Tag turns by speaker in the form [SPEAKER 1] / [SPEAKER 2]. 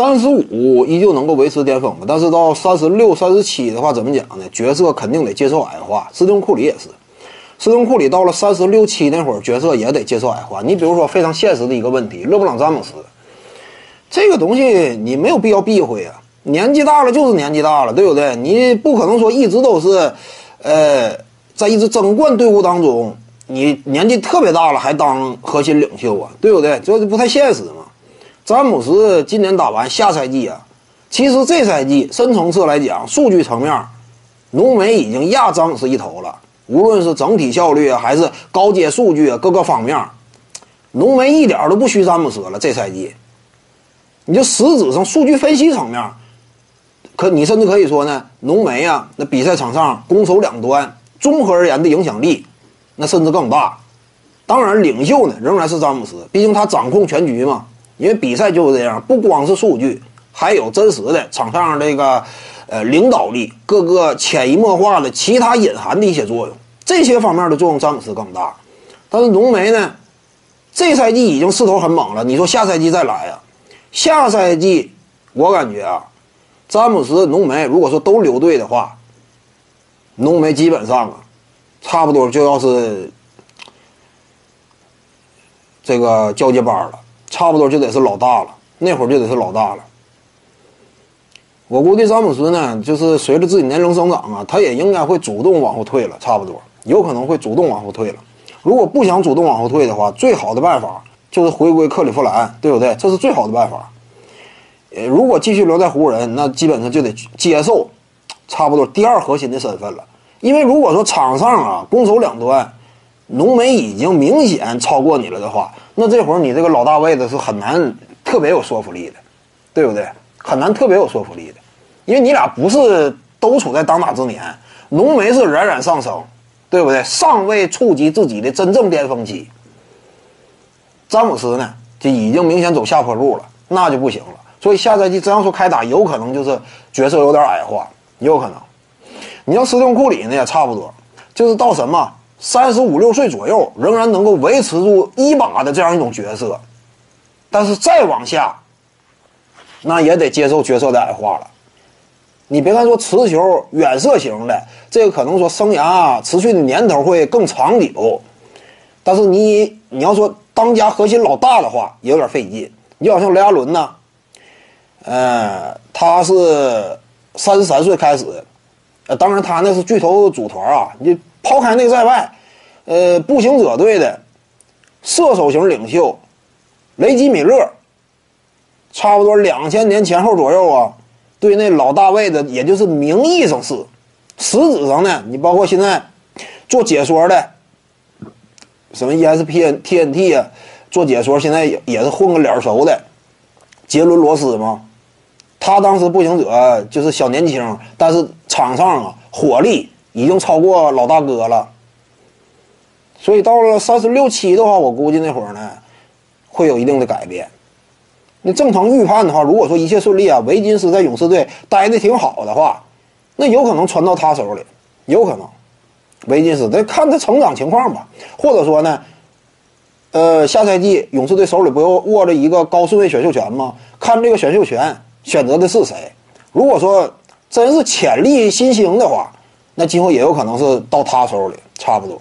[SPEAKER 1] 三十五依旧能够维持巅峰吧，但是到三十六、三十七的话，怎么讲呢？角色肯定得接受矮化。斯通库里也是，斯通库里到了三十六七那会儿，角色也得接受矮化。你比如说非常现实的一个问题，勒布朗詹姆斯，这个东西你没有必要避讳啊。年纪大了就是年纪大了，对不对？你不可能说一直都是，呃，在一支争冠队伍当中，你年纪特别大了还当核心领袖啊，对不对？这不太现实嘛。詹姆斯今年打完下赛季啊，其实这赛季深层次来讲，数据层面，浓眉已经压詹姆斯一头了。无论是整体效率啊，还是高阶数据啊，各个方面，浓眉一点都不虚詹姆斯了。这赛季，你就实质上数据分析层面。可你甚至可以说呢，浓眉啊，那比赛场上攻守两端综合而言的影响力，那甚至更大。当然，领袖呢仍然是詹姆斯，毕竟他掌控全局嘛。因为比赛就是这样，不光是数据，还有真实的场上这个呃领导力，各个潜移默化的其他隐含的一些作用，这些方面的作用詹姆斯更大。但是浓眉呢，这赛季已经势头很猛了。你说下赛季再来啊？下赛季我感觉啊。詹姆斯、浓眉，如果说都留队的话，浓眉基本上啊，差不多就要是这个交接班了，差不多就得是老大了，那会儿就得是老大了。我估计詹姆斯呢，就是随着自己年龄增长啊，他也应该会主动往后退了，差不多有可能会主动往后退了。如果不想主动往后退的话，最好的办法就是回归克利夫兰，对不对？这是最好的办法。呃，如果继续留在湖人，那基本上就得接受差不多第二核心的身份了。因为如果说场上啊攻守两端，浓眉已经明显超过你了的话，那这会儿你这个老大位子是很难特别有说服力的，对不对？很难特别有说服力的，因为你俩不是都处在当打之年，浓眉是冉冉上升，对不对？尚未触及自己的真正巅峰期。詹姆斯呢，就已经明显走下坡路了，那就不行了。所以下赛季这样说开打，有可能就是角色有点矮化，有可能。你像斯通库里呢，也差不多，就是到什么三十五六岁左右，仍然能够维持住一把的这样一种角色，但是再往下，那也得接受角色的矮化了。你别看说持球远射型的，这个可能说生涯持续的年头会更长久，但是你你要说当家核心老大的话，也有点费劲。你就好像雷阿伦呢。呃，他是三十三岁开始，呃，当然他那是巨头组团啊。你抛开那个在外，呃，步行者队的射手型领袖雷吉米勒，差不多两千年前后左右啊，对那老大位的，也就是名义上是，实质上呢，你包括现在做解说的，什么 ESPN、TNT 啊，做解说现在也也是混个脸熟的，杰伦罗斯嘛。他当时步行者就是小年轻，但是场上啊火力已经超过老大哥了。所以到了三十六七的话，我估计那会儿呢会有一定的改变。那正常预判的话，如果说一切顺利啊，维金斯在勇士队待的挺好的话，那有可能传到他手里，有可能。维金斯得看他成长情况吧，或者说呢，呃，下赛季勇士队手里不又握着一个高顺位选秀权吗？看这个选秀权。选择的是谁？如果说真是潜力新星的话，那今后也有可能是到他手里，差不多。